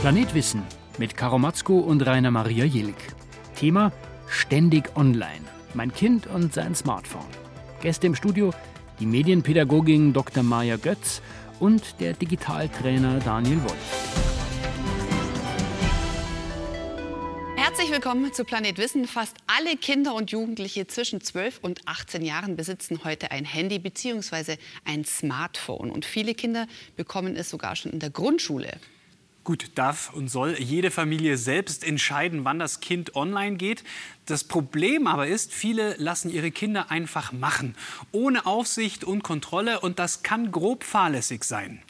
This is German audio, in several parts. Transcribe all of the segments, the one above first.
Planet Wissen mit Karo Matzko und Rainer Maria Jilk. Thema Ständig online. Mein Kind und sein Smartphone. Gäste im Studio die Medienpädagogin Dr. Maja Götz und der Digitaltrainer Daniel Wolf. Herzlich willkommen zu Planet Wissen. Fast alle Kinder und Jugendliche zwischen 12 und 18 Jahren besitzen heute ein Handy bzw. ein Smartphone. Und viele Kinder bekommen es sogar schon in der Grundschule. Gut, darf und soll jede Familie selbst entscheiden, wann das Kind online geht. Das Problem aber ist, viele lassen ihre Kinder einfach machen, ohne Aufsicht und Kontrolle und das kann grob fahrlässig sein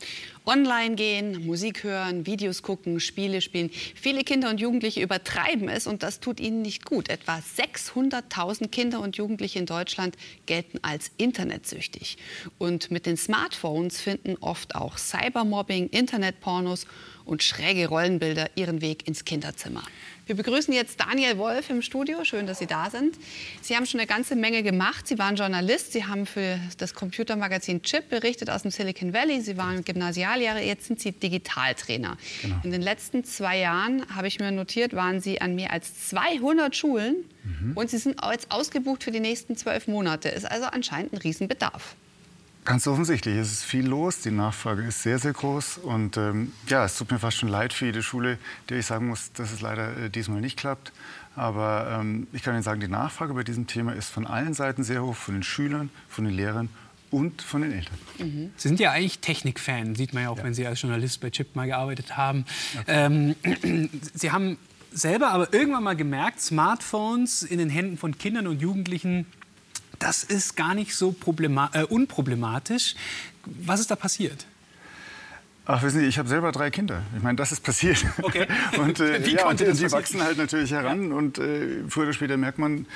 online gehen, Musik hören, Videos gucken, Spiele spielen. Viele Kinder und Jugendliche übertreiben es und das tut ihnen nicht gut. Etwa 600.000 Kinder und Jugendliche in Deutschland gelten als internetsüchtig. Und mit den Smartphones finden oft auch Cybermobbing, Internetpornos und schräge Rollenbilder ihren Weg ins Kinderzimmer. Wir begrüßen jetzt Daniel Wolf im Studio. Schön, dass Sie da sind. Sie haben schon eine ganze Menge gemacht. Sie waren Journalist. Sie haben für das Computermagazin Chip berichtet aus dem Silicon Valley. Sie waren Gymnasiallehrer. Jetzt sind Sie Digitaltrainer. Genau. In den letzten zwei Jahren, habe ich mir notiert, waren Sie an mehr als 200 Schulen. Mhm. Und Sie sind jetzt ausgebucht für die nächsten zwölf Monate. Ist also anscheinend ein Riesenbedarf. Ganz offensichtlich, es ist viel los, die Nachfrage ist sehr, sehr groß und ähm, ja, es tut mir fast schon leid für jede Schule, der ich sagen muss, dass es leider äh, diesmal nicht klappt. Aber ähm, ich kann Ihnen sagen, die Nachfrage bei diesem Thema ist von allen Seiten sehr hoch, von den Schülern, von den Lehrern und von den Eltern. Mhm. Sie sind ja eigentlich Technikfan, sieht man ja auch, ja. wenn Sie als Journalist bei Chip mal gearbeitet haben. Ähm, Sie haben selber aber irgendwann mal gemerkt, Smartphones in den Händen von Kindern und Jugendlichen das ist gar nicht so äh, unproblematisch. Was ist da passiert? Ach, wissen Sie, ich habe selber drei Kinder. Ich meine, das ist passiert. Okay. und äh, Wie ja, und, das die wachsen halt natürlich heran. Ja. Und äh, früher oder später merkt man,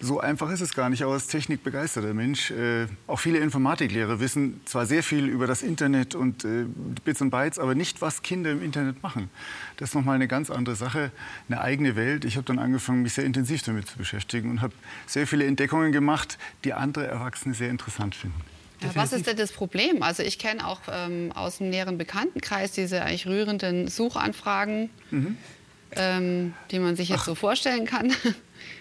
so einfach ist es gar nicht. Aber als technikbegeisterter Mensch, äh, auch viele Informatiklehrer wissen zwar sehr viel über das Internet und äh, Bits und Bytes, aber nicht, was Kinder im Internet machen. Das ist nochmal eine ganz andere Sache, eine eigene Welt. Ich habe dann angefangen, mich sehr intensiv damit zu beschäftigen und habe sehr viele Entdeckungen gemacht, die andere Erwachsene sehr interessant finden. Ja, was ist denn das Problem? Also ich kenne auch ähm, aus dem näheren Bekanntenkreis diese eigentlich rührenden Suchanfragen, mhm. ähm, die man sich jetzt Ach. so vorstellen kann.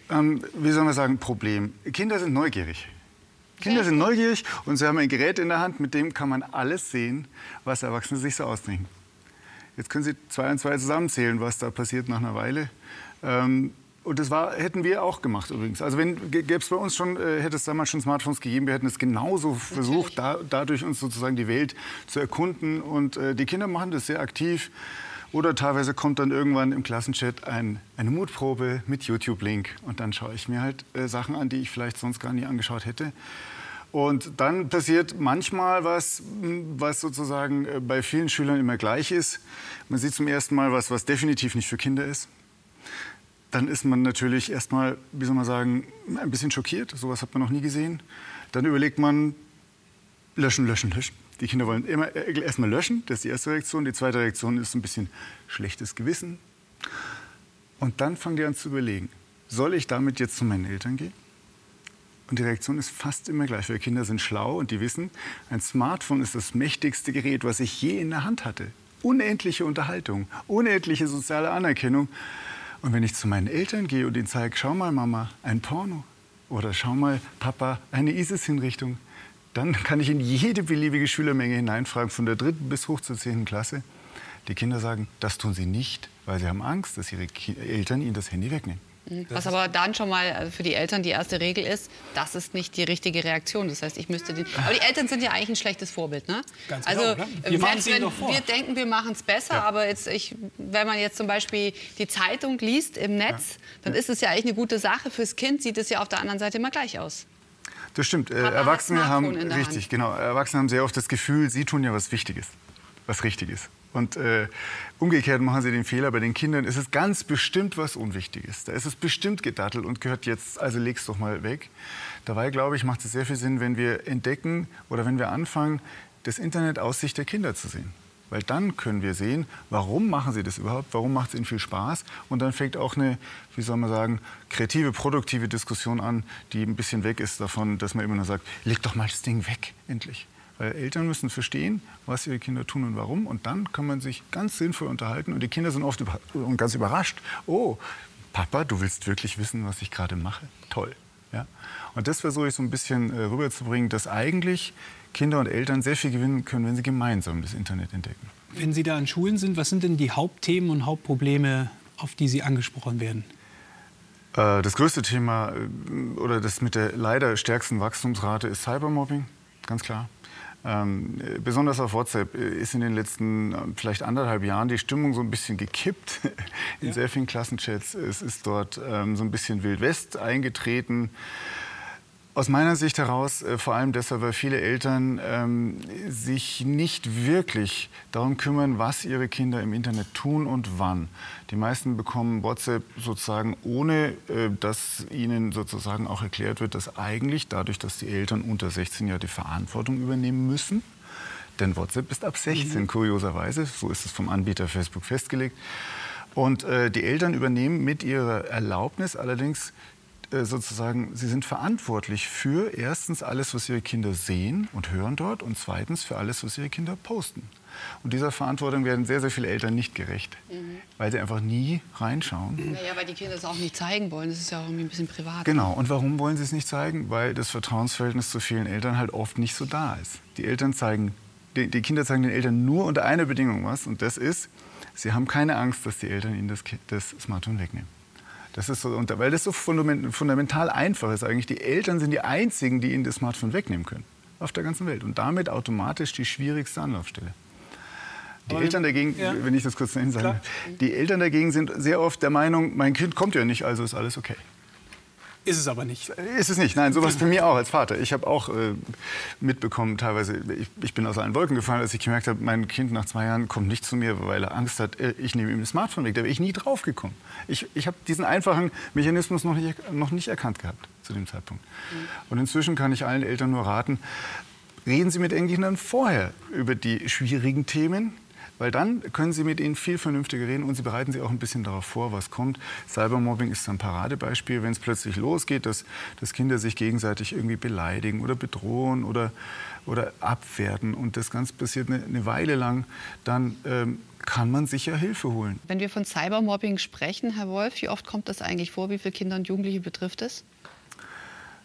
Ähm, wie soll man sagen, Problem. Kinder sind neugierig. Kinder sind neugierig und sie haben ein Gerät in der Hand, mit dem kann man alles sehen, was Erwachsene sich so ausdenken. Jetzt können Sie zwei und zwei zusammenzählen, was da passiert nach einer Weile. Ähm, und das war, hätten wir auch gemacht übrigens. Also wenn gäbe es bei uns schon, äh, hätte es damals schon Smartphones gegeben, wir hätten es genauso versucht, da, dadurch uns sozusagen die Welt zu erkunden. Und äh, die Kinder machen das sehr aktiv. Oder teilweise kommt dann irgendwann im Klassenchat ein, eine Mutprobe mit YouTube-Link. Und dann schaue ich mir halt äh, Sachen an, die ich vielleicht sonst gar nie angeschaut hätte. Und dann passiert manchmal was, was sozusagen äh, bei vielen Schülern immer gleich ist. Man sieht zum ersten Mal was, was definitiv nicht für Kinder ist dann ist man natürlich erstmal, wie soll man sagen, ein bisschen schockiert. Sowas hat man noch nie gesehen. Dann überlegt man, löschen, löschen, löschen. Die Kinder wollen immer äh, erstmal löschen, das ist die erste Reaktion. Die zweite Reaktion ist ein bisschen schlechtes Gewissen. Und dann fangen die an zu überlegen, soll ich damit jetzt zu meinen Eltern gehen? Und die Reaktion ist fast immer gleich, weil Kinder sind schlau und die wissen, ein Smartphone ist das mächtigste Gerät, was ich je in der Hand hatte. Unendliche Unterhaltung, unendliche soziale Anerkennung. Und wenn ich zu meinen Eltern gehe und ihnen zeige, schau mal Mama, ein Porno oder schau mal Papa, eine ISIS-Hinrichtung, dann kann ich in jede beliebige Schülermenge hineinfragen, von der dritten bis hoch zur zehnten Klasse. Die Kinder sagen, das tun sie nicht, weil sie haben Angst, dass ihre Eltern ihnen das Handy wegnehmen. Was aber dann schon mal äh, für die Eltern die erste Regel ist, das ist nicht die richtige Reaktion. Das heißt, ich müsste den. Aber die Eltern sind ja eigentlich ein schlechtes Vorbild, ne? Ganz genau, also wir, wenn, wenn wir denken, wir machen es besser, ja. aber jetzt ich, wenn man jetzt zum Beispiel die Zeitung liest im Netz, ja. dann ja. ist es ja eigentlich eine gute Sache. Fürs Kind sieht es ja auf der anderen Seite immer gleich aus. Das stimmt. Äh, Erwachsene haben richtig, genau. Erwachsene haben sehr oft das Gefühl, sie tun ja was Wichtiges, was Richtiges. Und äh, umgekehrt machen sie den Fehler, bei den Kindern ist es ganz bestimmt was Unwichtiges. Da ist es bestimmt gedattelt und gehört jetzt, also leg's doch mal weg. Dabei, glaube ich, macht es sehr viel Sinn, wenn wir entdecken oder wenn wir anfangen, das Internet aus Sicht der Kinder zu sehen. Weil dann können wir sehen, warum machen sie das überhaupt, warum macht es ihnen viel Spaß. Und dann fängt auch eine, wie soll man sagen, kreative, produktive Diskussion an, die ein bisschen weg ist davon, dass man immer nur sagt, leg doch mal das Ding weg, endlich. Weil Eltern müssen verstehen, was ihre Kinder tun und warum. Und dann kann man sich ganz sinnvoll unterhalten. Und die Kinder sind oft über ganz überrascht. Oh, Papa, du willst wirklich wissen, was ich gerade mache? Toll. Ja? Und das versuche ich so ein bisschen äh, rüberzubringen, dass eigentlich Kinder und Eltern sehr viel gewinnen können, wenn sie gemeinsam das Internet entdecken. Wenn Sie da an Schulen sind, was sind denn die Hauptthemen und Hauptprobleme, auf die Sie angesprochen werden? Äh, das größte Thema äh, oder das mit der leider stärksten Wachstumsrate ist Cybermobbing, ganz klar. Ähm, besonders auf WhatsApp ist in den letzten äh, vielleicht anderthalb Jahren die Stimmung so ein bisschen gekippt in ja. sehr vielen Klassenchats. Es ist dort ähm, so ein bisschen Wild West eingetreten. Aus meiner Sicht heraus äh, vor allem deshalb, weil viele Eltern ähm, sich nicht wirklich darum kümmern, was ihre Kinder im Internet tun und wann. Die meisten bekommen WhatsApp sozusagen, ohne äh, dass ihnen sozusagen auch erklärt wird, dass eigentlich dadurch, dass die Eltern unter 16 ja die Verantwortung übernehmen müssen, denn WhatsApp ist ab 16, mhm. kurioserweise, so ist es vom Anbieter Facebook festgelegt. Und äh, die Eltern übernehmen mit ihrer Erlaubnis allerdings sozusagen, sie sind verantwortlich für erstens alles, was ihre Kinder sehen und hören dort und zweitens für alles, was ihre Kinder posten. Und dieser Verantwortung werden sehr, sehr viele Eltern nicht gerecht, mhm. weil sie einfach nie reinschauen. Naja, weil die Kinder es auch nicht zeigen wollen. Das ist ja auch irgendwie ein bisschen privat. Genau. Und warum wollen sie es nicht zeigen? Weil das Vertrauensverhältnis zu vielen Eltern halt oft nicht so da ist. Die Eltern zeigen, die, die Kinder zeigen den Eltern nur unter einer Bedingung was. Und das ist, sie haben keine Angst, dass die Eltern ihnen das, das Smartphone wegnehmen. Das ist so, weil das so fundamental einfach ist eigentlich. Die Eltern sind die Einzigen, die ihnen das Smartphone wegnehmen können. Auf der ganzen Welt. Und damit automatisch die schwierigste Anlaufstelle. Die Eltern dagegen, ja. wenn ich das kurz nennen sage, die Eltern dagegen sind sehr oft der Meinung, mein Kind kommt ja nicht, also ist alles okay. Ist es aber nicht. Ist es nicht. Nein, sowas bei mir auch als Vater. Ich habe auch äh, mitbekommen, teilweise, ich, ich, bin aus allen Wolken gefallen, als ich gemerkt habe, mein Kind nach zwei Jahren kommt nicht zu mir, weil er Angst hat, äh, ich nehme ihm das Smartphone weg. Da wäre ich nie drauf gekommen. Ich, ich habe diesen einfachen Mechanismus noch nicht, noch nicht erkannt gehabt zu dem Zeitpunkt. Mhm. Und inzwischen kann ich allen Eltern nur raten, reden Sie mit Ihren Kindern vorher über die schwierigen Themen, weil dann können Sie mit ihnen viel vernünftiger reden und Sie bereiten sie auch ein bisschen darauf vor, was kommt. Cybermobbing ist ein Paradebeispiel, wenn es plötzlich losgeht, dass, dass Kinder sich gegenseitig irgendwie beleidigen oder bedrohen oder, oder abwerten und das Ganze passiert eine, eine Weile lang, dann ähm, kann man sicher Hilfe holen. Wenn wir von Cybermobbing sprechen, Herr Wolf, wie oft kommt das eigentlich vor? Wie viele Kinder und Jugendliche betrifft es?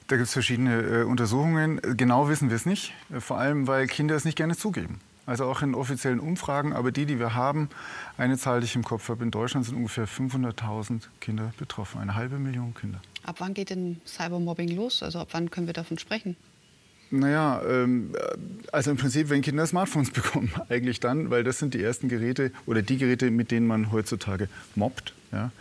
Da gibt es verschiedene äh, Untersuchungen. Genau wissen wir es nicht, vor allem weil Kinder es nicht gerne zugeben also auch in offiziellen Umfragen. Aber die, die wir haben, eine Zahl, die ich im Kopf habe, in Deutschland sind ungefähr 500.000 Kinder betroffen, eine halbe Million Kinder. Ab wann geht denn Cybermobbing los? Also ab wann können wir davon sprechen? Naja, ähm, also im Prinzip, wenn Kinder Smartphones bekommen, eigentlich dann, weil das sind die ersten Geräte oder die Geräte, mit denen man heutzutage mobbt. Ja?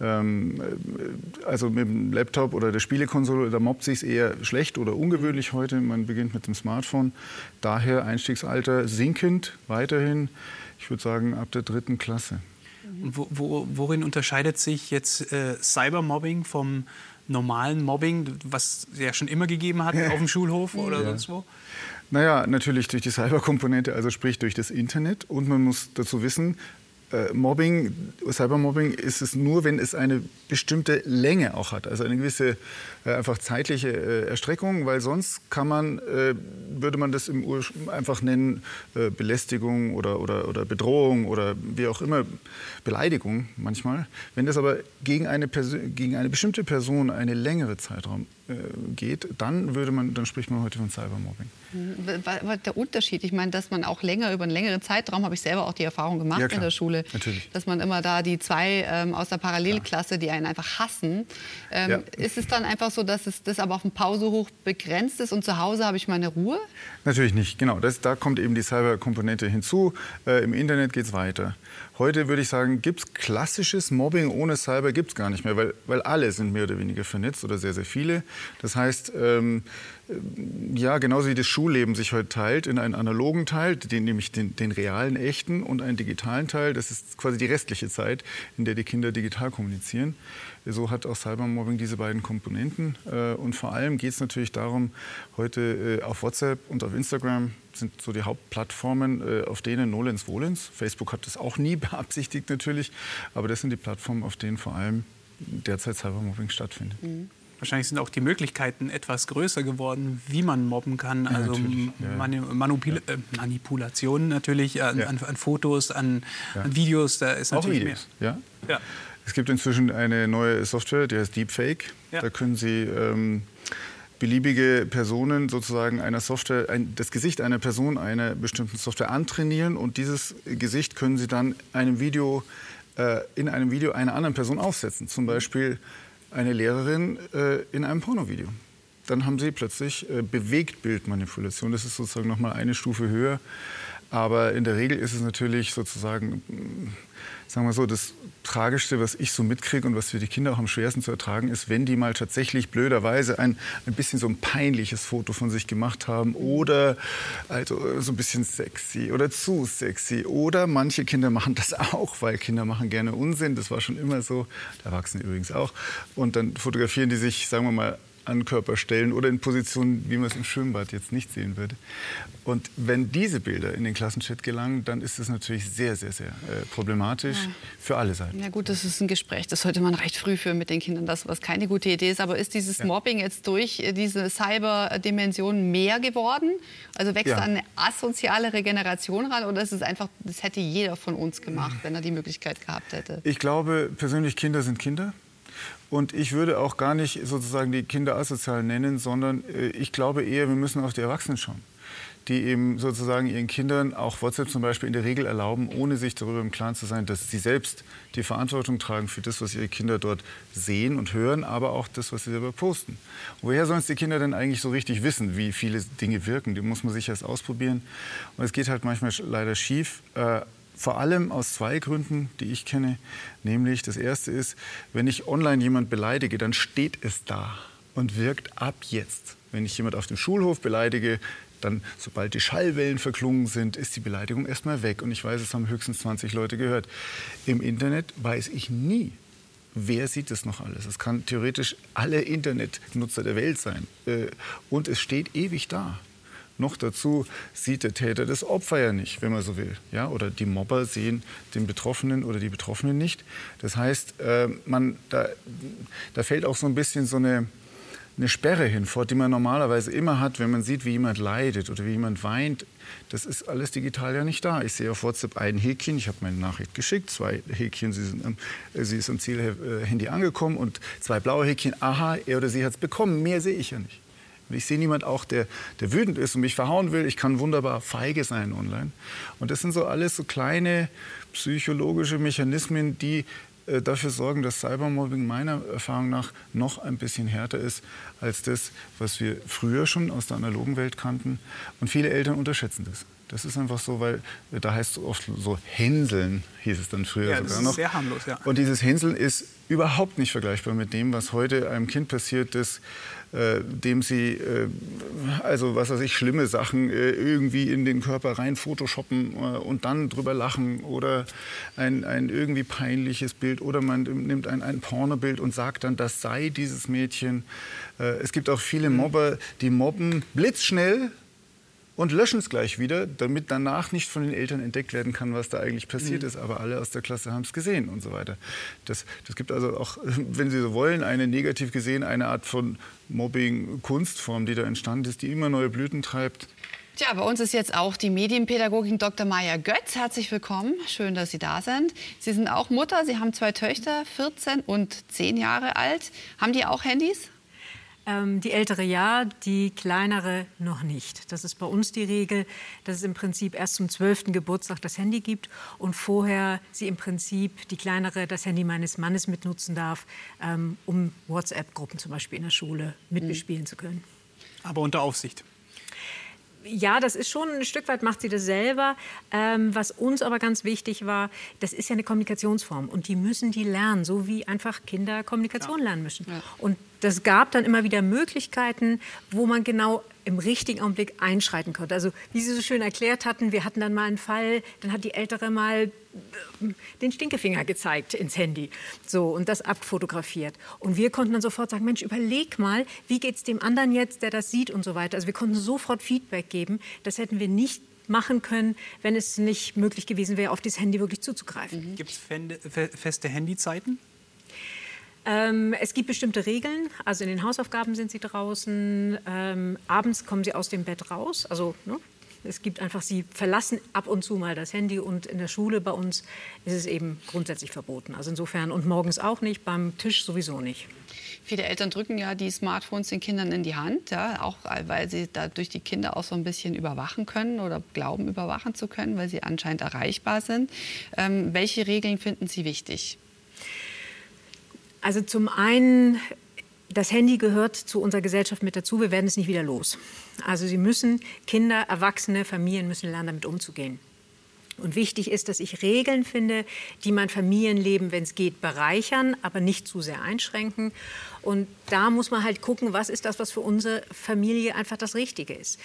Ähm, äh, also mit dem Laptop oder der Spielekonsole, da mobbt sich eher schlecht oder ungewöhnlich heute. Man beginnt mit dem Smartphone. Daher Einstiegsalter sinkend weiterhin, ich würde sagen, ab der dritten Klasse. Wo, wo, worin unterscheidet sich jetzt äh, Cybermobbing vom normalen Mobbing, was es ja schon immer gegeben hat auf dem Schulhof oder ja. sonst wo? Naja, natürlich durch die Cyberkomponente, also sprich durch das Internet. Und man muss dazu wissen, äh, Mobbing, Cybermobbing ist es nur, wenn es eine bestimmte Länge auch hat, also eine gewisse äh, einfach zeitliche äh, Erstreckung, weil sonst kann man, äh, würde man das im Ur einfach nennen, äh, Belästigung oder, oder, oder Bedrohung oder wie auch immer, Beleidigung manchmal. Wenn das aber gegen eine, gegen eine bestimmte Person eine längere Zeitraum geht, dann würde man, dann spricht man heute von Cybermobbing. Was der Unterschied? Ich meine, dass man auch länger über einen längeren Zeitraum, habe ich selber auch die Erfahrung gemacht ja, in der Schule, Natürlich. dass man immer da die zwei ähm, aus der Parallelklasse, die einen einfach hassen, ähm, ja. ist es dann einfach so, dass es das aber auf dem Pausehoch begrenzt ist und zu Hause habe ich meine Ruhe? Natürlich nicht, genau. Das, da kommt eben die Cyberkomponente hinzu. Äh, Im Internet geht es weiter. Heute würde ich sagen, gibt es klassisches Mobbing ohne Cyber gibt es gar nicht mehr, weil, weil alle sind mehr oder weniger vernetzt oder sehr, sehr viele. Das heißt, ähm, ja, genauso wie das Schulleben sich heute teilt in einen analogen Teil, den, nämlich den, den, realen, echten und einen digitalen Teil. Das ist quasi die restliche Zeit, in der die Kinder digital kommunizieren. So hat auch Cybermobbing diese beiden Komponenten. Äh, und vor allem geht es natürlich darum, heute äh, auf WhatsApp und auf Instagram sind so die Hauptplattformen, äh, auf denen Nolens Volens, Facebook hat das auch nie beabsichtigt natürlich, aber das sind die Plattformen, auf denen vor allem derzeit Cybermobbing stattfindet. Mhm. wahrscheinlich sind auch die Möglichkeiten etwas größer geworden, wie man mobben kann. Also ja, Mani Manipul äh, Manipulationen natürlich an, an, an Fotos, an, an, Videos, da ist natürlich auch Videos, mehr. Ja? Es gibt inzwischen eine neue Software, die heißt Deepfake. Da können Sie ähm, beliebige Personen sozusagen einer Software, ein, das Gesicht einer Person einer bestimmten Software antrainieren und dieses Gesicht können Sie dann einem Video, äh, in einem Video einer anderen Person aufsetzen. Zum Beispiel eine Lehrerin äh, in einem Pornovideo. Dann haben Sie plötzlich äh, Bewegtbildmanipulation. Das ist sozusagen noch mal eine Stufe höher. Aber in der Regel ist es natürlich sozusagen sagen wir so, das Tragischste, was ich so mitkriege und was für die Kinder auch am schwersten zu ertragen ist, wenn die mal tatsächlich blöderweise ein, ein bisschen so ein peinliches Foto von sich gemacht haben oder also so ein bisschen sexy oder zu sexy. Oder manche Kinder machen das auch, weil Kinder machen gerne Unsinn. Das war schon immer so, Erwachsene übrigens auch. Und dann fotografieren die sich, sagen wir mal, an Körperstellen oder in Positionen, wie man es im Schwimmbad jetzt nicht sehen würde. Und wenn diese Bilder in den Klassenchat gelangen, dann ist es natürlich sehr, sehr, sehr äh, problematisch ja. für alle Seiten. Ja gut, das ist ein Gespräch, das sollte man recht früh führen mit den Kindern, das was keine gute Idee ist. Aber ist dieses ja. Mobbing jetzt durch äh, diese Cyber-Dimension mehr geworden? Also wächst ja. eine asozialere Generation ran oder ist es einfach, das hätte jeder von uns gemacht, wenn er die Möglichkeit gehabt hätte? Ich glaube persönlich, Kinder sind Kinder. Und ich würde auch gar nicht sozusagen die Kinder asozial nennen, sondern äh, ich glaube eher, wir müssen auf die Erwachsenen schauen die eben sozusagen ihren Kindern auch WhatsApp zum Beispiel in der Regel erlauben, ohne sich darüber im Klaren zu sein, dass sie selbst die Verantwortung tragen für das, was ihre Kinder dort sehen und hören, aber auch das, was sie selber posten. woher sollen es die Kinder denn eigentlich so richtig wissen, wie viele Dinge wirken? Die muss man sich erst ausprobieren. Und es geht halt manchmal leider schief. Vor allem aus zwei Gründen, die ich kenne. Nämlich das erste ist, wenn ich online jemand beleidige, dann steht es da und wirkt ab jetzt. Wenn ich jemand auf dem Schulhof beleidige, dann, sobald die Schallwellen verklungen sind, ist die Beleidigung erstmal weg. Und ich weiß, es haben höchstens 20 Leute gehört. Im Internet weiß ich nie, wer sieht das noch alles. Es kann theoretisch alle Internetnutzer der Welt sein. Äh, und es steht ewig da. Noch dazu sieht der Täter das Opfer ja nicht, wenn man so will. Ja? Oder die Mobber sehen den Betroffenen oder die Betroffenen nicht. Das heißt, äh, man, da, da fällt auch so ein bisschen so eine, eine Sperre hinfort, die man normalerweise immer hat, wenn man sieht, wie jemand leidet oder wie jemand weint. Das ist alles digital ja nicht da. Ich sehe auf WhatsApp ein Häkchen, ich habe meine Nachricht geschickt, zwei Häkchen, sie, sind, äh, sie ist am Zielhandy angekommen und zwei blaue Häkchen, aha, er oder sie hat es bekommen. Mehr sehe ich ja nicht. Ich sehe niemand auch, der, der wütend ist und mich verhauen will. Ich kann wunderbar feige sein online. Und das sind so alles so kleine psychologische Mechanismen, die äh, dafür sorgen, dass Cybermobbing meiner Erfahrung nach noch ein bisschen härter ist als das, was wir früher schon aus der analogen Welt kannten. Und viele Eltern unterschätzen das. Das ist einfach so, weil da heißt es oft so Hänseln, hieß es dann früher ja, sogar das ist noch. Sehr harmlos, ja. Und dieses Hänseln ist überhaupt nicht vergleichbar mit dem, was heute einem Kind passiert ist, äh, dem sie, äh, also was weiß ich, schlimme Sachen äh, irgendwie in den Körper rein photoshoppen äh, und dann drüber lachen oder ein, ein irgendwie peinliches Bild oder man nimmt ein, ein Pornobild und sagt dann, das sei dieses Mädchen. Äh, es gibt auch viele Mobber, die mobben blitzschnell und löschen es gleich wieder, damit danach nicht von den Eltern entdeckt werden kann, was da eigentlich passiert mhm. ist. Aber alle aus der Klasse haben es gesehen und so weiter. Das, das gibt also auch, wenn Sie so wollen, eine negativ gesehen eine Art von Mobbing-Kunstform, die da entstanden ist, die immer neue Blüten treibt. Tja, bei uns ist jetzt auch die Medienpädagogin Dr. Maja Götz. Herzlich willkommen. Schön, dass Sie da sind. Sie sind auch Mutter. Sie haben zwei Töchter, 14 und 10 Jahre alt. Haben die auch Handys? Ähm, die ältere ja, die kleinere noch nicht. Das ist bei uns die Regel, dass es im Prinzip erst zum 12. Geburtstag das Handy gibt und vorher sie im Prinzip die kleinere das Handy meines Mannes mitnutzen darf, ähm, um WhatsApp-Gruppen zum Beispiel in der Schule mitbespielen mhm. zu können. Aber unter Aufsicht ja, das ist schon ein Stück weit macht sie das selber. Ähm, was uns aber ganz wichtig war, das ist ja eine Kommunikationsform und die müssen die lernen, so wie einfach Kinder Kommunikation ja. lernen müssen. Ja. Und das gab dann immer wieder Möglichkeiten, wo man genau im richtigen Augenblick einschreiten konnte. Also wie Sie so schön erklärt hatten, wir hatten dann mal einen Fall, dann hat die Ältere mal äh, den Stinkefinger gezeigt ins Handy so, und das abfotografiert. Und wir konnten dann sofort sagen, Mensch, überleg mal, wie geht es dem anderen jetzt, der das sieht und so weiter. Also wir konnten sofort Feedback geben. Das hätten wir nicht machen können, wenn es nicht möglich gewesen wäre, auf das Handy wirklich zuzugreifen. Mhm. Gibt es feste Handyzeiten? Ähm, es gibt bestimmte Regeln. Also in den Hausaufgaben sind sie draußen. Ähm, abends kommen sie aus dem Bett raus. Also ne, es gibt einfach, sie verlassen ab und zu mal das Handy und in der Schule bei uns ist es eben grundsätzlich verboten. Also insofern und morgens auch nicht, beim Tisch sowieso nicht. Viele Eltern drücken ja die Smartphones den Kindern in die Hand, ja, auch weil sie dadurch die Kinder auch so ein bisschen überwachen können oder glauben, überwachen zu können, weil sie anscheinend erreichbar sind. Ähm, welche Regeln finden Sie wichtig? Also zum einen das Handy gehört zu unserer Gesellschaft mit dazu. Wir werden es nicht wieder los. Also Sie müssen, Kinder, Erwachsene, Familien müssen lernen, damit umzugehen. Und wichtig ist, dass ich Regeln finde, die mein Familienleben, wenn es geht, bereichern, aber nicht zu sehr einschränken. Und da muss man halt gucken, was ist das, was für unsere Familie einfach das Richtige ist.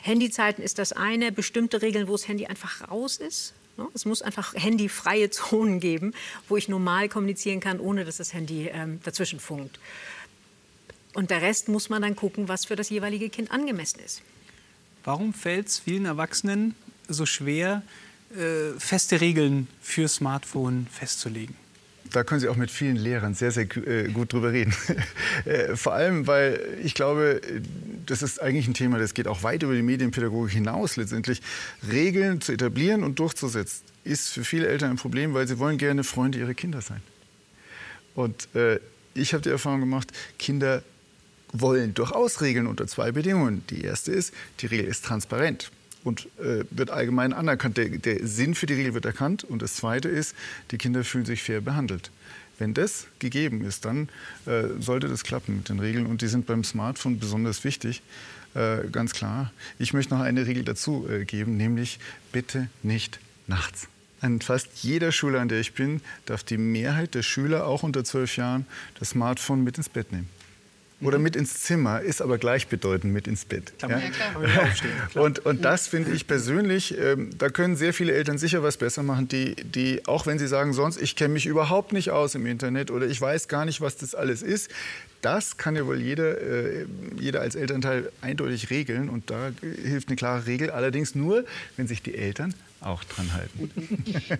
Handyzeiten ist das eine, bestimmte Regeln, wo das Handy einfach raus ist. Ne? Es muss einfach handyfreie Zonen geben, wo ich normal kommunizieren kann, ohne dass das Handy ähm, dazwischen funkt. Und der Rest muss man dann gucken, was für das jeweilige Kind angemessen ist. Warum fällt es vielen Erwachsenen so schwer, äh, feste Regeln für Smartphone festzulegen? Da können Sie auch mit vielen Lehrern sehr, sehr äh, gut drüber reden. Äh, vor allem, weil ich glaube, das ist eigentlich ein Thema, das geht auch weit über die Medienpädagogik hinaus letztendlich. Regeln zu etablieren und durchzusetzen, ist für viele Eltern ein Problem, weil sie wollen gerne Freunde ihrer Kinder sein. Und äh, ich habe die Erfahrung gemacht, Kinder wollen durchaus Regeln unter zwei Bedingungen. Die erste ist, die Regel ist transparent und äh, wird allgemein anerkannt. Der, der, Sinn für die Regel wird erkannt. Und das Zweite ist, die Kinder fühlen sich fair behandelt. Wenn das gegeben ist, dann äh, sollte das klappen mit den Regeln. Und die sind beim Smartphone besonders wichtig, äh, ganz klar. Ich möchte noch eine Regel dazu äh, geben, nämlich bitte nicht nachts. An fast jeder Schule, an der ich bin, darf die Mehrheit der Schüler, auch unter zwölf Jahren, das Smartphone mit ins Bett nehmen oder mit ins Zimmer ist aber gleichbedeutend mit ins Bett. Ja? Ja, und, und das finde ich persönlich, ähm, da können sehr viele Eltern sicher was besser machen, die, die auch wenn sie sagen, sonst, ich kenne mich überhaupt nicht aus im Internet oder ich weiß gar nicht, was das alles ist, das kann ja wohl jeder, äh, jeder als Elternteil eindeutig regeln. Und da hilft eine klare Regel. Allerdings nur, wenn sich die Eltern auch dran halten.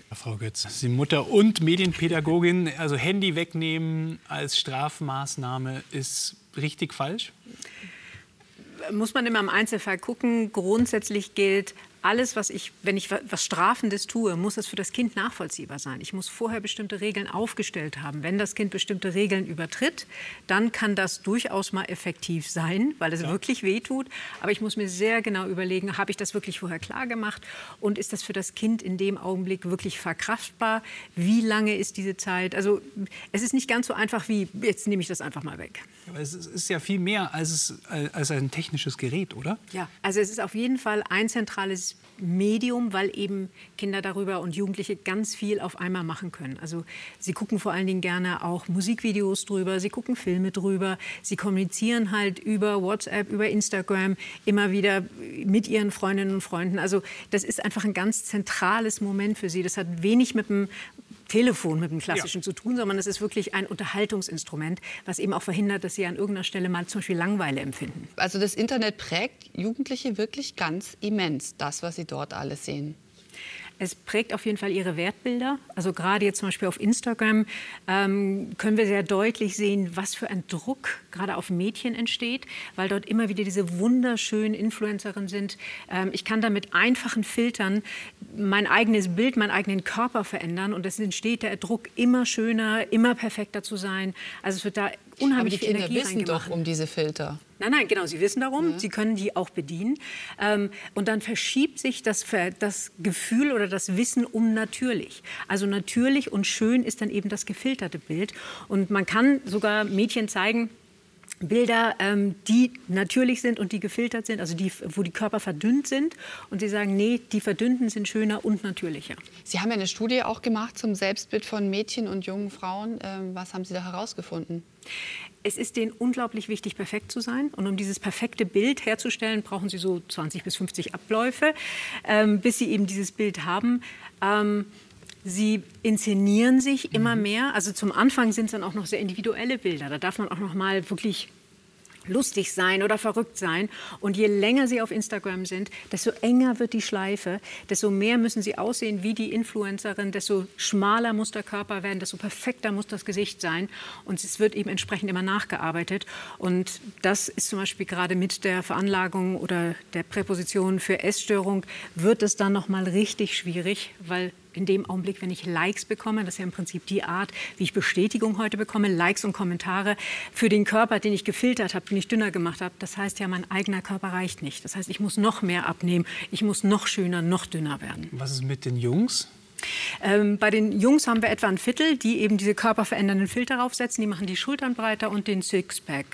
Frau Götz, Sie Mutter und Medienpädagogin. Also Handy wegnehmen als Strafmaßnahme ist richtig falsch? Muss man immer im Einzelfall gucken. Grundsätzlich gilt, alles, was ich, wenn ich was Strafendes tue, muss das für das Kind nachvollziehbar sein. Ich muss vorher bestimmte Regeln aufgestellt haben. Wenn das Kind bestimmte Regeln übertritt, dann kann das durchaus mal effektiv sein, weil es ja. wirklich wehtut. Aber ich muss mir sehr genau überlegen, habe ich das wirklich vorher klar gemacht und ist das für das Kind in dem Augenblick wirklich verkraftbar? Wie lange ist diese Zeit? Also es ist nicht ganz so einfach wie, jetzt nehme ich das einfach mal weg. Aber es ist ja viel mehr als, als ein technisches Gerät, oder? Ja, also es ist auf jeden Fall ein zentrales Medium, weil eben Kinder darüber und Jugendliche ganz viel auf einmal machen können. Also sie gucken vor allen Dingen gerne auch Musikvideos drüber, sie gucken Filme drüber, sie kommunizieren halt über WhatsApp, über Instagram immer wieder mit ihren Freundinnen und Freunden. Also das ist einfach ein ganz zentrales Moment für sie. Das hat wenig mit dem Telefon mit dem klassischen ja. zu tun, sondern es ist wirklich ein Unterhaltungsinstrument, was eben auch verhindert, dass sie an irgendeiner Stelle mal zum Beispiel Langeweile empfinden. Also das Internet prägt Jugendliche wirklich ganz immens, das, was sie dort alles sehen. Es prägt auf jeden Fall ihre Wertbilder. Also gerade jetzt zum Beispiel auf Instagram ähm, können wir sehr deutlich sehen, was für ein Druck gerade auf Mädchen entsteht, weil dort immer wieder diese wunderschönen Influencerinnen sind. Ähm, ich kann da mit einfachen Filtern mein eigenes Bild, meinen eigenen Körper verändern und es entsteht der Druck, immer schöner, immer perfekter zu sein. Also es wird da unheimlich viel Energie wissen doch um diese Filter. Nein, nein, genau, sie wissen darum, ja. sie können die auch bedienen. Ähm, und dann verschiebt sich das, das Gefühl oder das Wissen um natürlich. Also natürlich und schön ist dann eben das gefilterte Bild. Und man kann sogar Mädchen zeigen, Bilder, ähm, die natürlich sind und die gefiltert sind, also die, wo die Körper verdünnt sind. Und Sie sagen, nee, die verdünnten sind schöner und natürlicher. Sie haben ja eine Studie auch gemacht zum Selbstbild von Mädchen und jungen Frauen. Ähm, was haben Sie da herausgefunden? Es ist denen unglaublich wichtig, perfekt zu sein. Und um dieses perfekte Bild herzustellen, brauchen sie so 20 bis 50 Abläufe, ähm, bis sie eben dieses Bild haben. Ähm, Sie inszenieren sich immer mhm. mehr. Also zum Anfang sind es dann auch noch sehr individuelle Bilder. Da darf man auch noch mal wirklich lustig sein oder verrückt sein. Und je länger sie auf Instagram sind, desto enger wird die Schleife, desto mehr müssen sie aussehen wie die Influencerin, desto schmaler muss der Körper werden, desto perfekter muss das Gesicht sein. Und es wird eben entsprechend immer nachgearbeitet. Und das ist zum Beispiel gerade mit der Veranlagung oder der Präposition für Essstörung, wird es dann noch mal richtig schwierig, weil in dem Augenblick, wenn ich Likes bekomme, das ist ja im Prinzip die Art, wie ich Bestätigung heute bekomme, Likes und Kommentare für den Körper, den ich gefiltert habe, den ich dünner gemacht habe. Das heißt ja, mein eigener Körper reicht nicht. Das heißt, ich muss noch mehr abnehmen, ich muss noch schöner, noch dünner werden. Was ist mit den Jungs? Ähm, bei den Jungs haben wir etwa ein Viertel, die eben diese körperverändernden Filter draufsetzen. Die machen die Schultern breiter und den Sixpack.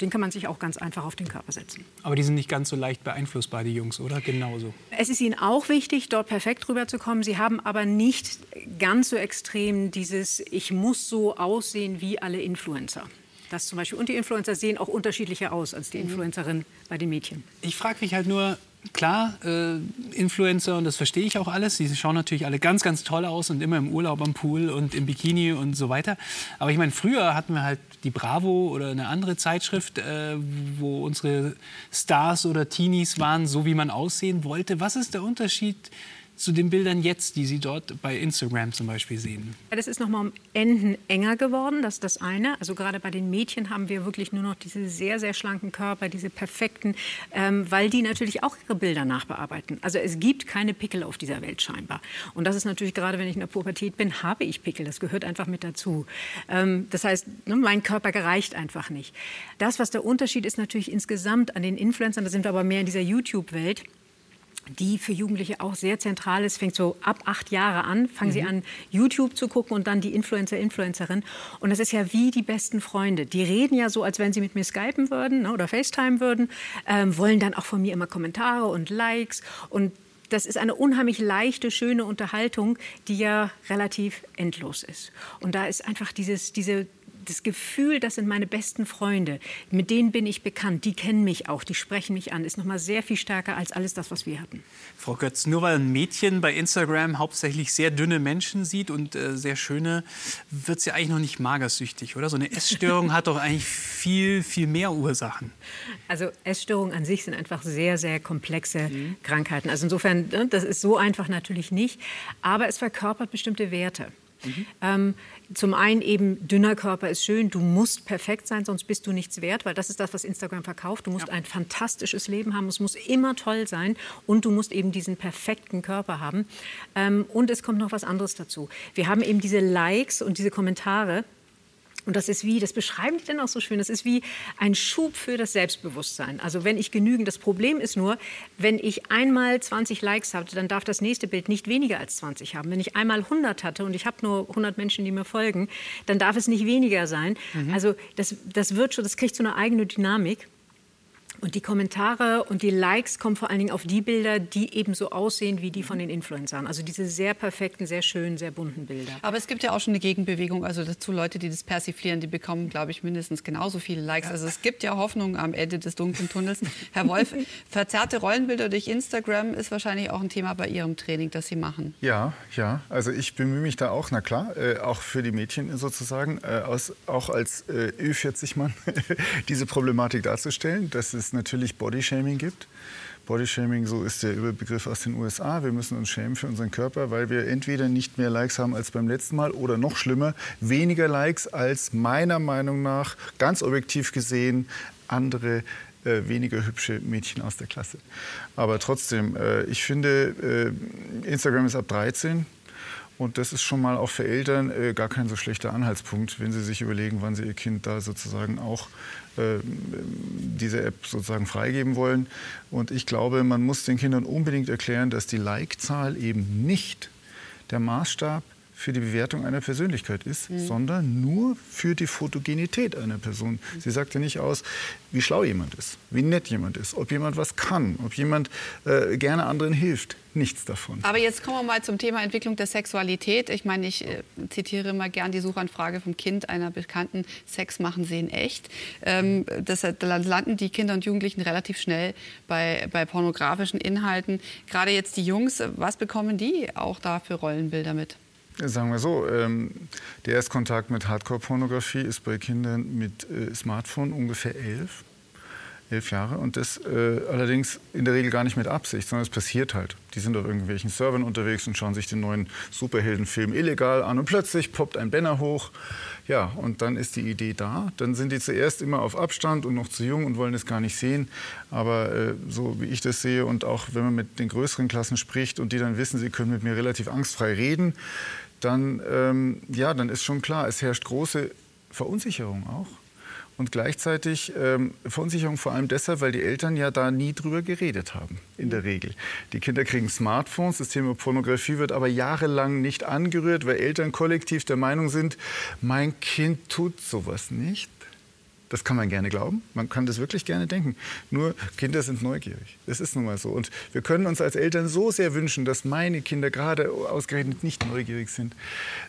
Den kann man sich auch ganz einfach auf den Körper setzen. Aber die sind nicht ganz so leicht beeinflussbar, die Jungs, oder? Genauso. Es ist ihnen auch wichtig, dort perfekt rüberzukommen. Sie haben aber nicht ganz so extrem dieses, ich muss so aussehen wie alle Influencer. Das zum Beispiel. Und die Influencer sehen auch unterschiedlicher aus als die mhm. Influencerin bei den Mädchen. Ich frage mich halt nur, klar, äh, Influencer, und das verstehe ich auch alles, die schauen natürlich alle ganz, ganz toll aus und immer im Urlaub am Pool und im Bikini und so weiter. Aber ich meine, früher hatten wir halt die Bravo oder eine andere Zeitschrift, äh, wo unsere Stars oder Teenies waren, so wie man aussehen wollte. Was ist der Unterschied zu den Bildern jetzt, die Sie dort bei Instagram zum Beispiel sehen? Das ist noch mal um Enden enger geworden, das ist das eine. Also gerade bei den Mädchen haben wir wirklich nur noch diese sehr, sehr schlanken Körper, diese perfekten, ähm, weil die natürlich auch ihre Bilder nachbearbeiten. Also es gibt keine Pickel auf dieser Welt scheinbar. Und das ist natürlich gerade, wenn ich in der Pubertät bin, habe ich Pickel. Das gehört einfach mit dazu. Ähm, das heißt, ne, mein Körper gereicht einfach nicht. Das, was der Unterschied ist, natürlich insgesamt an den Influencern, da sind wir aber mehr in dieser YouTube-Welt die für Jugendliche auch sehr zentral ist. Fängt so ab acht Jahre an, fangen mhm. sie an, YouTube zu gucken und dann die Influencer, Influencerin. Und das ist ja wie die besten Freunde. Die reden ja so, als wenn sie mit mir skypen würden ne, oder FaceTime würden, ähm, wollen dann auch von mir immer Kommentare und Likes. Und das ist eine unheimlich leichte, schöne Unterhaltung, die ja relativ endlos ist. Und da ist einfach dieses, diese das Gefühl, das sind meine besten Freunde, mit denen bin ich bekannt, die kennen mich auch, die sprechen mich an, ist noch mal sehr viel stärker als alles das, was wir hatten. Frau Götz, nur weil ein Mädchen bei Instagram hauptsächlich sehr dünne Menschen sieht und äh, sehr schöne, wird sie eigentlich noch nicht magersüchtig, oder? So eine Essstörung hat doch eigentlich viel, viel mehr Ursachen. Also Essstörungen an sich sind einfach sehr, sehr komplexe mhm. Krankheiten. Also insofern, ne, das ist so einfach natürlich nicht, aber es verkörpert bestimmte Werte. Mhm. Ähm, zum einen eben, dünner Körper ist schön, du musst perfekt sein, sonst bist du nichts wert, weil das ist das, was Instagram verkauft. Du musst ja. ein fantastisches Leben haben, es muss immer toll sein und du musst eben diesen perfekten Körper haben. Ähm, und es kommt noch was anderes dazu. Wir haben eben diese Likes und diese Kommentare, und das ist wie, das beschreiben die dann auch so schön, das ist wie ein Schub für das Selbstbewusstsein. Also wenn ich genügend, das Problem ist nur, wenn ich einmal 20 Likes hatte, dann darf das nächste Bild nicht weniger als 20 haben. Wenn ich einmal 100 hatte und ich habe nur 100 Menschen, die mir folgen, dann darf es nicht weniger sein. Mhm. Also das, das wird schon, das kriegt so eine eigene Dynamik. Und die Kommentare und die Likes kommen vor allen Dingen auf die Bilder, die eben so aussehen wie die von den Influencern. Also diese sehr perfekten, sehr schönen, sehr bunten Bilder. Aber es gibt ja auch schon eine Gegenbewegung. Also dazu Leute, die das persiflieren, die bekommen, glaube ich, mindestens genauso viele Likes. Also es gibt ja Hoffnung am Ende des dunklen Tunnels. Herr Wolf, verzerrte Rollenbilder durch Instagram ist wahrscheinlich auch ein Thema bei Ihrem Training, das Sie machen. Ja, ja. Also ich bemühe mich da auch, na klar, äh, auch für die Mädchen sozusagen, äh, aus, auch als äh, Ü40-Mann diese Problematik darzustellen. Das ist es natürlich Bodyshaming gibt. Bodyshaming, so ist der Überbegriff aus den USA. Wir müssen uns schämen für unseren Körper, weil wir entweder nicht mehr Likes haben als beim letzten Mal oder noch schlimmer, weniger Likes als meiner Meinung nach, ganz objektiv gesehen, andere äh, weniger hübsche Mädchen aus der Klasse. Aber trotzdem, äh, ich finde, äh, Instagram ist ab 13. Und das ist schon mal auch für Eltern äh, gar kein so schlechter Anhaltspunkt, wenn sie sich überlegen, wann sie ihr Kind da sozusagen auch äh, diese App sozusagen freigeben wollen. Und ich glaube, man muss den Kindern unbedingt erklären, dass die Like-Zahl eben nicht der Maßstab für die Bewertung einer Persönlichkeit ist, mhm. sondern nur für die Fotogenität einer Person. Sie sagt ja nicht aus, wie schlau jemand ist, wie nett jemand ist, ob jemand was kann, ob jemand äh, gerne anderen hilft. Nichts davon. Aber jetzt kommen wir mal zum Thema Entwicklung der Sexualität. Ich meine, ich äh, zitiere immer gern die Suchanfrage vom Kind einer Bekannten, Sex machen sehen echt. Ähm, da landen die Kinder und Jugendlichen relativ schnell bei, bei pornografischen Inhalten. Gerade jetzt die Jungs, was bekommen die auch da für Rollenbilder mit? Sagen wir so, ähm, der Erstkontakt mit Hardcore-Pornografie ist bei Kindern mit äh, Smartphone ungefähr elf. elf Jahre. Und das äh, allerdings in der Regel gar nicht mit Absicht, sondern es passiert halt. Die sind auf irgendwelchen Servern unterwegs und schauen sich den neuen Superheldenfilm illegal an und plötzlich poppt ein Banner hoch. Ja, und dann ist die Idee da. Dann sind die zuerst immer auf Abstand und noch zu jung und wollen es gar nicht sehen. Aber äh, so wie ich das sehe und auch wenn man mit den größeren Klassen spricht und die dann wissen, sie können mit mir relativ angstfrei reden, dann, ähm, ja, dann ist schon klar, es herrscht große Verunsicherung auch. Und gleichzeitig ähm, Verunsicherung vor allem deshalb, weil die Eltern ja da nie drüber geredet haben, in der Regel. Die Kinder kriegen Smartphones, das Thema Pornografie wird aber jahrelang nicht angerührt, weil Eltern kollektiv der Meinung sind, mein Kind tut sowas nicht. Das kann man gerne glauben. Man kann das wirklich gerne denken. Nur Kinder sind neugierig. Das ist nun mal so. Und wir können uns als Eltern so sehr wünschen, dass meine Kinder gerade ausgerechnet nicht neugierig sind.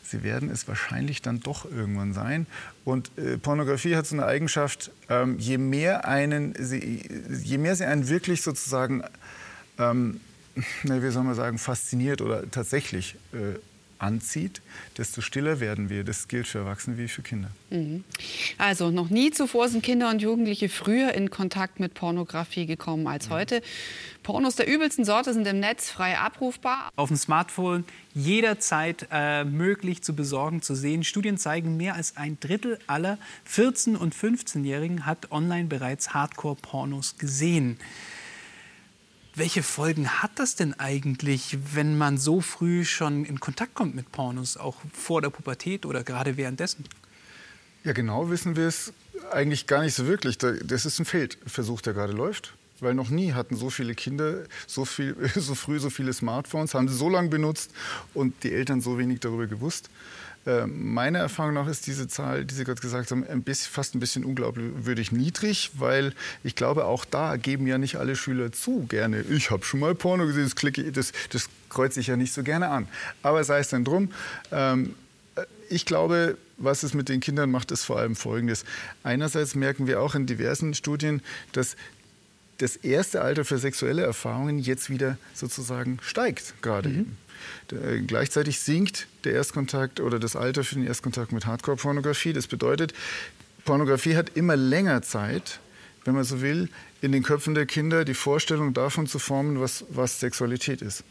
Sie werden es wahrscheinlich dann doch irgendwann sein. Und äh, Pornografie hat so eine Eigenschaft, ähm, je, mehr einen, sie, je mehr sie einen wirklich sozusagen, ähm, wie soll man sagen, fasziniert oder tatsächlich äh, anzieht, desto stiller werden wir. Das gilt für Erwachsene wie für Kinder. Mhm. Also noch nie zuvor sind Kinder und Jugendliche früher in Kontakt mit Pornografie gekommen als mhm. heute. Pornos der übelsten Sorte sind im Netz frei abrufbar. Auf dem Smartphone jederzeit äh, möglich zu besorgen, zu sehen. Studien zeigen, mehr als ein Drittel aller 14- und 15-Jährigen hat online bereits Hardcore-Pornos gesehen. Welche Folgen hat das denn eigentlich, wenn man so früh schon in Kontakt kommt mit Pornos, auch vor der Pubertät oder gerade währenddessen? Ja, genau wissen wir es eigentlich gar nicht so wirklich. Das ist ein Feldversuch, der gerade läuft. Weil noch nie hatten so viele Kinder so, viel, so früh so viele Smartphones, haben sie so lange benutzt und die Eltern so wenig darüber gewusst. Ähm, meiner Erfahrung nach ist diese Zahl, die Sie gerade gesagt haben, ein bisschen, fast ein bisschen unglaubwürdig niedrig, weil ich glaube, auch da geben ja nicht alle Schüler zu gerne. Ich habe schon mal Porno gesehen, das, klicke, das, das kreuze ich ja nicht so gerne an. Aber sei es denn drum. Ähm, ich glaube, was es mit den Kindern macht, ist vor allem Folgendes. Einerseits merken wir auch in diversen Studien, dass das erste Alter für sexuelle Erfahrungen jetzt wieder sozusagen steigt, gerade mhm. eben. Äh, gleichzeitig sinkt der Erstkontakt oder das Alter für den Erstkontakt mit Hardcore-Pornografie. Das bedeutet, Pornografie hat immer länger Zeit, wenn man so will, in den Köpfen der Kinder die Vorstellung davon zu formen, was, was Sexualität ist.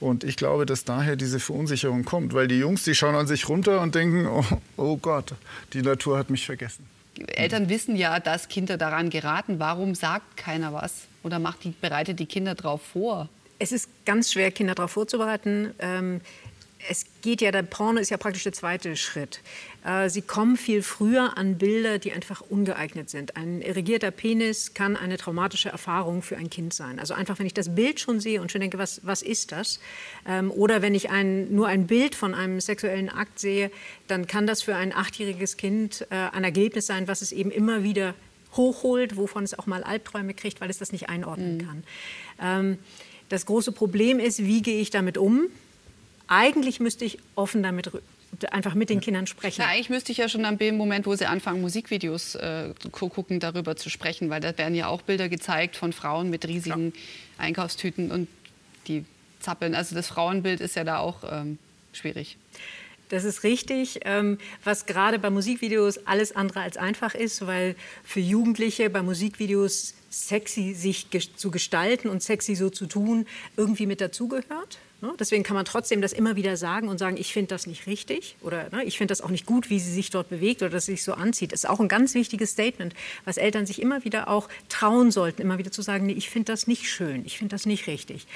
Und ich glaube, dass daher diese Verunsicherung kommt, weil die Jungs, die schauen an sich runter und denken, oh, oh Gott, die Natur hat mich vergessen. Eltern wissen ja, dass Kinder daran geraten. Warum sagt keiner was? Oder macht die, bereitet die Kinder darauf vor? Es ist ganz schwer, Kinder darauf vorzubereiten. Ähm, es geht ja, der Porno ist ja praktisch der zweite Schritt. Äh, sie kommen viel früher an Bilder, die einfach ungeeignet sind. Ein irrigierter Penis kann eine traumatische Erfahrung für ein Kind sein. Also einfach, wenn ich das Bild schon sehe und schon denke, was, was ist das? Ähm, oder wenn ich ein, nur ein Bild von einem sexuellen Akt sehe, dann kann das für ein achtjähriges Kind äh, ein Ergebnis sein, was es eben immer wieder hochholt, wovon es auch mal Albträume kriegt, weil es das nicht einordnen mhm. kann. Ähm, das große Problem ist, wie gehe ich damit um? Eigentlich müsste ich offen damit einfach mit den Kindern sprechen. Ja, eigentlich müsste ich ja schon am Moment, wo sie anfangen, Musikvideos äh, gucken, darüber zu sprechen, weil da werden ja auch Bilder gezeigt von Frauen mit riesigen ja. Einkaufstüten und die zappeln. Also das Frauenbild ist ja da auch ähm, schwierig. Das ist richtig, ähm, was gerade bei Musikvideos alles andere als einfach ist, weil für Jugendliche bei Musikvideos sexy sich zu gestalten und sexy so zu tun irgendwie mit dazugehört. Ne? Deswegen kann man trotzdem das immer wieder sagen und sagen, ich finde das nicht richtig oder ne, ich finde das auch nicht gut, wie sie sich dort bewegt oder dass sie sich so anzieht. Das ist auch ein ganz wichtiges Statement, was Eltern sich immer wieder auch trauen sollten, immer wieder zu sagen, nee, ich finde das nicht schön, ich finde das nicht richtig.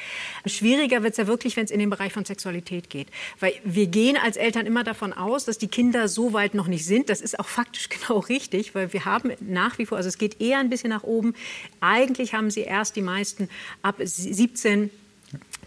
Schwieriger wird es ja wirklich, wenn es in den Bereich von Sexualität geht. Weil wir gehen als Eltern immer davon aus, dass die Kinder so weit noch nicht sind. Das ist auch faktisch genau richtig, weil wir haben nach wie vor, also es geht eher ein bisschen nach oben. Eigentlich haben sie erst die meisten ab 17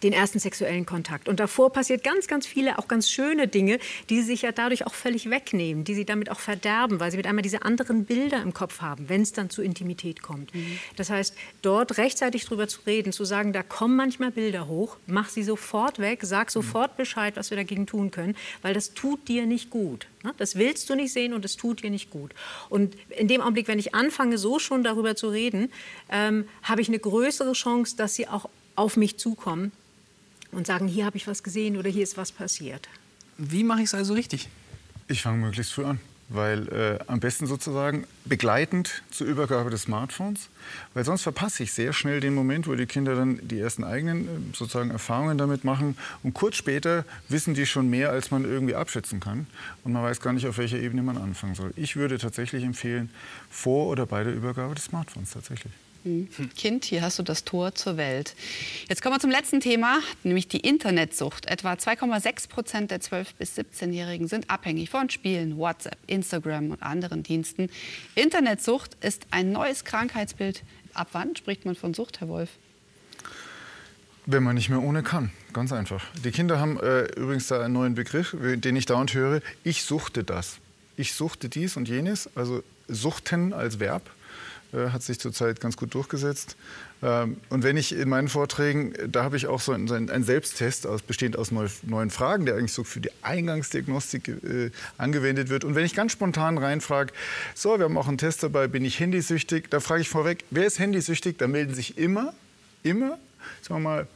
den ersten sexuellen Kontakt. Und davor passiert ganz, ganz viele, auch ganz schöne Dinge, die sie sich ja dadurch auch völlig wegnehmen, die sie damit auch verderben, weil sie mit einmal diese anderen Bilder im Kopf haben, wenn es dann zu Intimität kommt. Mhm. Das heißt, dort rechtzeitig drüber zu reden, zu sagen, da kommen manchmal Bilder hoch, mach sie sofort weg, sag sofort Bescheid, was wir dagegen tun können, weil das tut dir nicht gut. Ne? Das willst du nicht sehen und es tut dir nicht gut. Und in dem Augenblick, wenn ich anfange, so schon darüber zu reden, ähm, habe ich eine größere Chance, dass sie auch auf mich zukommen und sagen, hier habe ich was gesehen oder hier ist was passiert. Wie mache ich es also richtig? Ich fange möglichst früh an. weil äh, am besten sozusagen begleitend zur Übergabe des Smartphones, weil sonst verpasse ich sehr schnell den Moment, wo die Kinder dann die ersten eigenen äh, sozusagen Erfahrungen damit machen und kurz später wissen die schon mehr, als man irgendwie abschätzen kann und man weiß gar nicht, auf welcher Ebene man anfangen soll. Ich würde tatsächlich empfehlen, vor oder bei der Übergabe des Smartphones tatsächlich. Hm. Kind, hier hast du das Tor zur Welt. Jetzt kommen wir zum letzten Thema, nämlich die Internetsucht. Etwa 2,6 Prozent der 12- bis 17-Jährigen sind abhängig von Spielen, WhatsApp, Instagram und anderen Diensten. Internetsucht ist ein neues Krankheitsbild. Ab wann spricht man von Sucht, Herr Wolf? Wenn man nicht mehr ohne kann, ganz einfach. Die Kinder haben äh, übrigens da einen neuen Begriff, den ich dauernd höre. Ich suchte das. Ich suchte dies und jenes, also suchten als Verb. Äh, hat sich zurzeit ganz gut durchgesetzt. Ähm, und wenn ich in meinen Vorträgen, da habe ich auch so einen, Selbsttest aus, bestehend aus neun Fragen, der eigentlich so für die Eingangsdiagnostik äh, angewendet wird. Und wenn ich ganz spontan reinfrage, so, wir haben auch einen Test dabei, bin ich handysüchtig? Da frage ich vorweg, wer ist handysüchtig? Da melden sich immer, immer, sagen wir mal,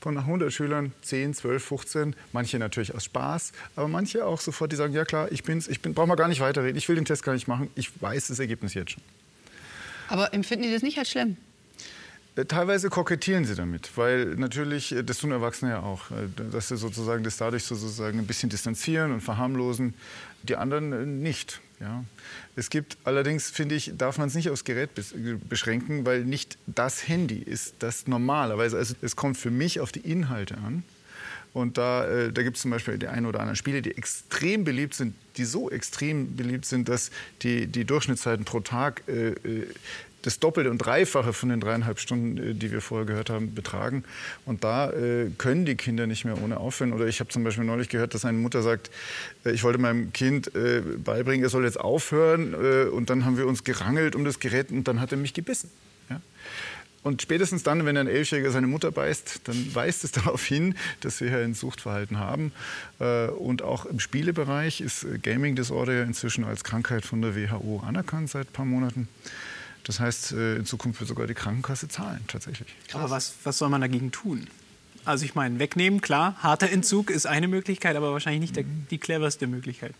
von 100 Schülern 10, 12, 15, manche natürlich aus Spaß, aber manche auch sofort, die sagen, ja klar, ich bin's, ich bin, brauche mal gar nicht weiterreden, ich will den Test gar nicht machen, ich weiß das Ergebnis jetzt schon. Aber empfinden die das nicht als schlimm? Äh, teilweise kokettieren sie damit, weil natürlich, äh, das tun Erwachsene ja auch, äh, dass sie sozusagen das dadurch sozusagen ein bisschen distanzieren und verharmlosen, die anderen nicht. Ja. Es gibt allerdings, finde ich, darf man es nicht aufs Gerät beschränken, weil nicht das Handy ist das normalerweise. Also es kommt für mich auf die Inhalte an. Und da, äh, da gibt es zum Beispiel die ein oder anderen Spiele, die extrem beliebt sind, die so extrem beliebt sind, dass die, die Durchschnittszeiten pro Tag äh, äh das Doppelte und Dreifache von den dreieinhalb Stunden, äh, die wir vorher gehört haben, betragen. Und da äh, können die Kinder nicht mehr ohne aufhören. Oder ich habe zum Beispiel neulich gehört, dass eine Mutter sagt, äh, ich wollte meinem Kind äh, beibringen, er soll jetzt aufhören. und dann haben wir uns gerangelt um das Gerät und dann hat er mich gebissen. Und spätestens dann, wenn ein Elfjähriger seine Mutter beißt, dann weist es darauf hin, dass wir hier ein Suchtverhalten haben. Äh, und auch im Spielebereich ist Gaming Disorder inzwischen als Krankheit von der WHO anerkannt seit ein paar Monaten. Das heißt, äh, in Zukunft wird sogar die Krankenkasse zahlen, tatsächlich. Aber was, was soll man dagegen tun? Also ich meine, wegnehmen, klar, harter Entzug ist eine Möglichkeit, aber wahrscheinlich nicht der, die cleverste Möglichkeit.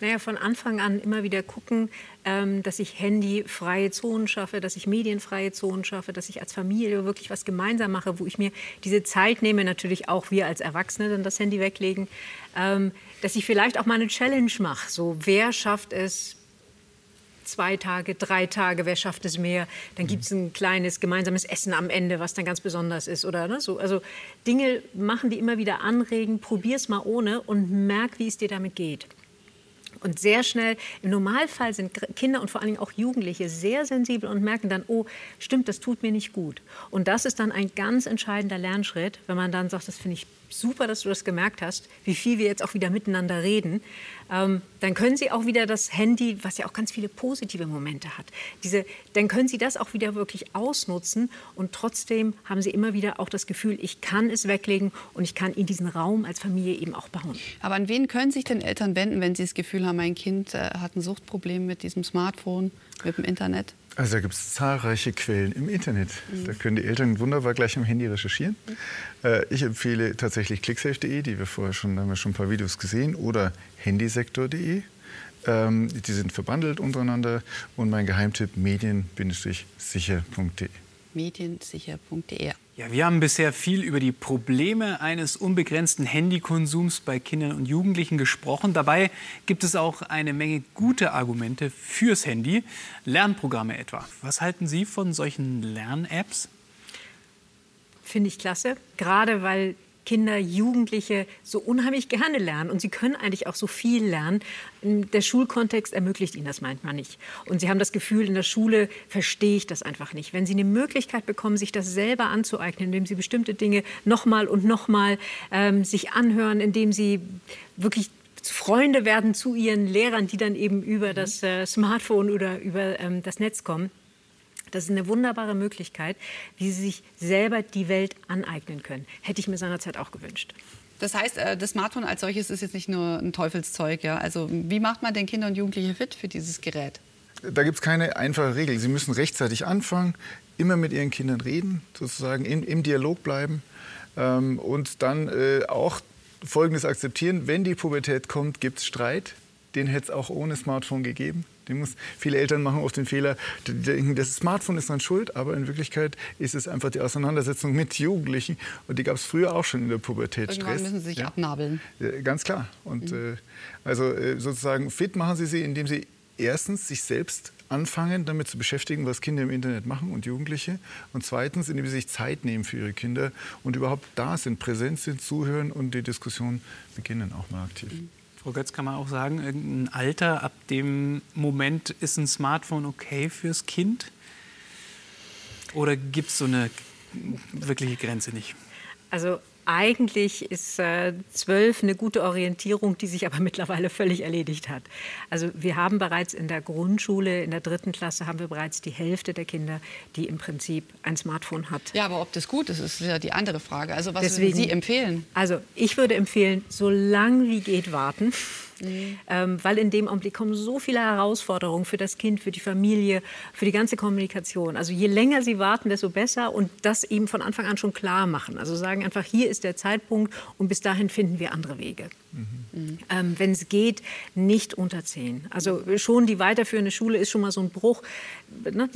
Naja, von Anfang an immer wieder gucken, ähm, dass ich handyfreie Zonen schaffe, dass ich medienfreie Zonen schaffe, dass ich als Familie wirklich was gemeinsam mache, wo ich mir diese Zeit nehme, natürlich auch wir als Erwachsene dann das Handy weglegen, ähm, dass ich vielleicht auch mal eine Challenge mache. So, wer schafft es, zwei Tage, drei Tage, wer schafft es mehr? Dann gibt es ein kleines gemeinsames Essen am Ende, was dann ganz besonders ist. Oder ne? so, also Dinge machen, die immer wieder anregen. Probier es mal ohne und merk, wie es dir damit geht. Und sehr schnell, im Normalfall sind Kinder und vor allen Dingen auch Jugendliche sehr sensibel und merken dann, oh, stimmt, das tut mir nicht gut. Und das ist dann ein ganz entscheidender Lernschritt, wenn man dann sagt, das finde ich super, dass du das gemerkt hast, wie viel wir jetzt auch wieder miteinander reden. Ähm, dann können Sie auch wieder das Handy, was ja auch ganz viele positive Momente hat, diese, dann können Sie das auch wieder wirklich ausnutzen und trotzdem haben Sie immer wieder auch das Gefühl, ich kann es weglegen und ich kann in diesen Raum als Familie eben auch bauen. Aber an wen können sich denn Eltern wenden, wenn sie das Gefühl haben, mein Kind äh, hat ein Suchtproblem mit diesem Smartphone, mit dem Internet? Also da gibt es zahlreiche Quellen im Internet. Mhm. Da können die Eltern wunderbar gleich am Handy recherchieren. Mhm. Äh, ich empfehle tatsächlich clicksafe.de, die wir vorher schon, haben wir schon ein paar Videos gesehen, oder handysektor.de. Ähm, die sind verbandelt untereinander. Und mein Geheimtipp medien-sicher.de. Mediensicher.de. Ja, wir haben bisher viel über die Probleme eines unbegrenzten Handykonsums bei Kindern und Jugendlichen gesprochen. Dabei gibt es auch eine Menge gute Argumente fürs Handy, Lernprogramme etwa. Was halten Sie von solchen Lern-Apps? Finde ich klasse, gerade weil Kinder, Jugendliche so unheimlich gerne lernen und sie können eigentlich auch so viel lernen. Der Schulkontext ermöglicht ihnen das manchmal nicht. Und sie haben das Gefühl, in der Schule verstehe ich das einfach nicht. Wenn sie eine Möglichkeit bekommen, sich das selber anzueignen, indem sie bestimmte Dinge nochmal und nochmal ähm, sich anhören, indem sie wirklich Freunde werden zu ihren Lehrern, die dann eben über das äh, Smartphone oder über ähm, das Netz kommen, das ist eine wunderbare Möglichkeit, wie sie sich selber die Welt aneignen können. Hätte ich mir seinerzeit auch gewünscht. Das heißt, äh, das Smartphone als solches ist jetzt nicht nur ein Teufelszeug. Ja? Also wie macht man denn Kinder und Jugendliche fit für dieses Gerät? Da gibt es keine einfache Regel. Sie müssen rechtzeitig anfangen, immer mit ihren Kindern reden, sozusagen in, im Dialog bleiben ähm, und dann äh, auch Folgendes akzeptieren. Wenn die Pubertät kommt, gibt es Streit, den hätte es auch ohne Smartphone gegeben. Muss, viele Eltern machen oft den Fehler, die denken, das Smartphone ist dann schuld, aber in Wirklichkeit ist es einfach die Auseinandersetzung mit Jugendlichen. Und die gab es früher auch schon in der Pubertät. Irgendwann Stress. müssen sie sich ja. abnabeln. Ganz klar. Und äh, also äh, sozusagen fit machen Sie sie, indem Sie erstens sich selbst anfangen, damit zu beschäftigen, was Kinder im Internet machen und Jugendliche. Und zweitens, indem sie sich Zeit nehmen für ihre Kinder und überhaupt da sind, präsent sind, zuhören und die Diskussion beginnen auch mal aktiv. Frau Götz, kann man auch sagen, irgendein Alter, ab dem Moment ist ein Smartphone okay fürs Kind? Oder gibt es so eine wirkliche Grenze nicht? Also eigentlich ist äh, zwölf eine gute Orientierung, die sich aber mittlerweile völlig erledigt hat. Also wir haben bereits in der Grundschule, in der dritten Klasse, haben wir bereits die Hälfte der Kinder, die im Prinzip ein Smartphone hat. Ja, aber ob das gut ist, ist ja die andere Frage. Also was Deswegen- würden Sie empfehlen? Also ich würde empfehlen, so lang wie geht warten. Ähm, weil in dem Augenblick kommen so viele Herausforderungen für das Kind, für die Familie, für die ganze Kommunikation. Also je länger sie warten, desto besser und das eben von Anfang an schon klar machen. Also sagen einfach, hier ist der Zeitpunkt und bis dahin finden wir andere Wege. Ähm, Wenn es geht, nicht unter zehn. Also schon die weiterführende Schule ist schon mal so ein Bruch. Ne?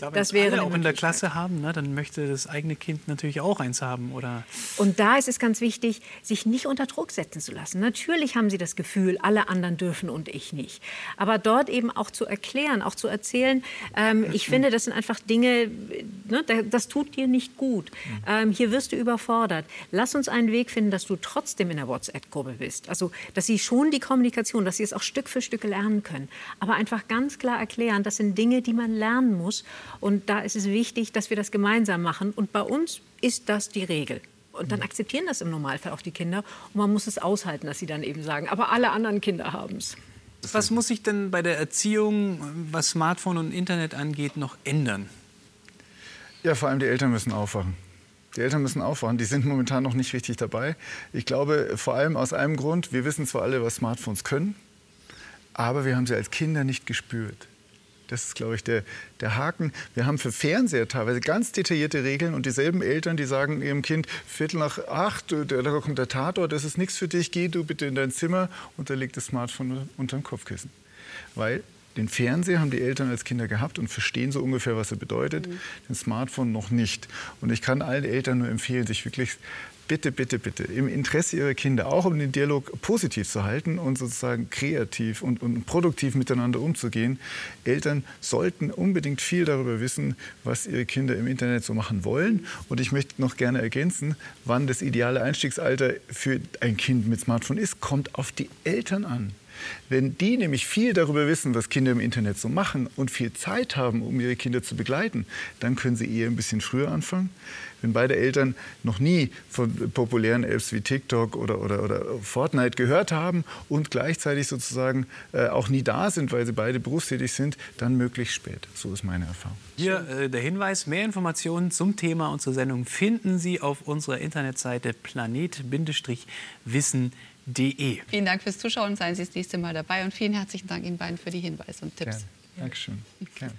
Ja, Das wenn wäre alle auch in der. Klasse haben, ne, dann möchte das eigene Kind natürlich auch eins haben. Oder Und da ist es ganz wichtig, sich nicht unter Druck setzen zu lassen. Natürlich haben sie das Gefühl, alle anderen dürfen und ich nicht. Aber dort eben auch zu erklären, auch zu erzählen, ähm, ich finde, das sind einfach Dinge, ne, da- das tut dir nicht gut. Ähm, hier wirst du überfordert. Lass uns einen Weg finden, dass du trotzdem in der WhatsApp-Gruppe bist. Also, dass sie schon die Kommunikation, dass sie es auch Stück für Stück lernen können. Aber einfach ganz klar erklären, das sind Dinge, die man lernen muss. Und da ist es wichtig, dass wir das gemeinsam machen. Und bei uns ist das die Regel. Und dann akzeptieren das im Normalfall auch die Kinder. Und man muss es aushalten, dass sie dann eben sagen, aber alle anderen Kinder haben es. was muss sich denn bei der Erziehung, was Smartphone und Internet angeht, noch ändern? Ja, vor allem die Eltern müssen aufwachen. Die Eltern müssen aufwachen. Die sind momentan noch nicht richtig dabei. Ich glaube, vor allem aus einem Grund, wir wissen zwar alle, was Smartphones können, aber wir haben sie als Kinder nicht gespürt. Das ist, glaube ich, der, der Haken. Wir haben für Fernseher teilweise ganz detaillierte Regeln und dieselben Eltern, die sagen ihrem Kind, Viertel nach acht, äh, da kommt der Tatort, das ist nichts für dich, geh du bitte in dein Zimmer und da liegt das Smartphone unter dem Kopfkissen. Weil den Fernseher haben die Eltern als Kinder gehabt und verstehen so ungefähr, was er bedeutet, den Smartphone noch nicht. Und ich kann allen Eltern nur empfehlen, sich wirklich bitte, bitte, bitte im Interesse ihrer Kinder, auch um den Dialog positiv zu halten und sozusagen kreativ und, und produktiv miteinander umzugehen. Eltern sollten unbedingt viel darüber wissen, was ihre Kinder im Internet so machen wollen. Und ich möchte noch gerne ergänzen, wann das ideale Einstiegsalter für ein Kind mit Smartphone ist, kommt auf die Eltern an. Wenn die nämlich viel darüber wissen, was Kinder im Internet so machen und viel Zeit haben, um ihre Kinder zu begleiten, dann können sie eher ein bisschen früher anfangen. Wenn beide Eltern noch nie von populären Apps wie TikTok oder, oder, oder Fortnite gehört haben und gleichzeitig sozusagen äh, auch nie da sind, weil sie beide berufstätig sind, dann möglichst spät. So ist meine Erfahrung. Hier äh, der Hinweis, mehr Informationen zum Thema und zur Sendung finden Sie auf unserer Internetseite planet-wissen.de. Vielen Dank fürs Zuschauen. Seien Sie das nächste Mal dabei und vielen herzlichen Dank Ihnen beiden für die Hinweise und Tipps. Gerne. Dankeschön. Gerne.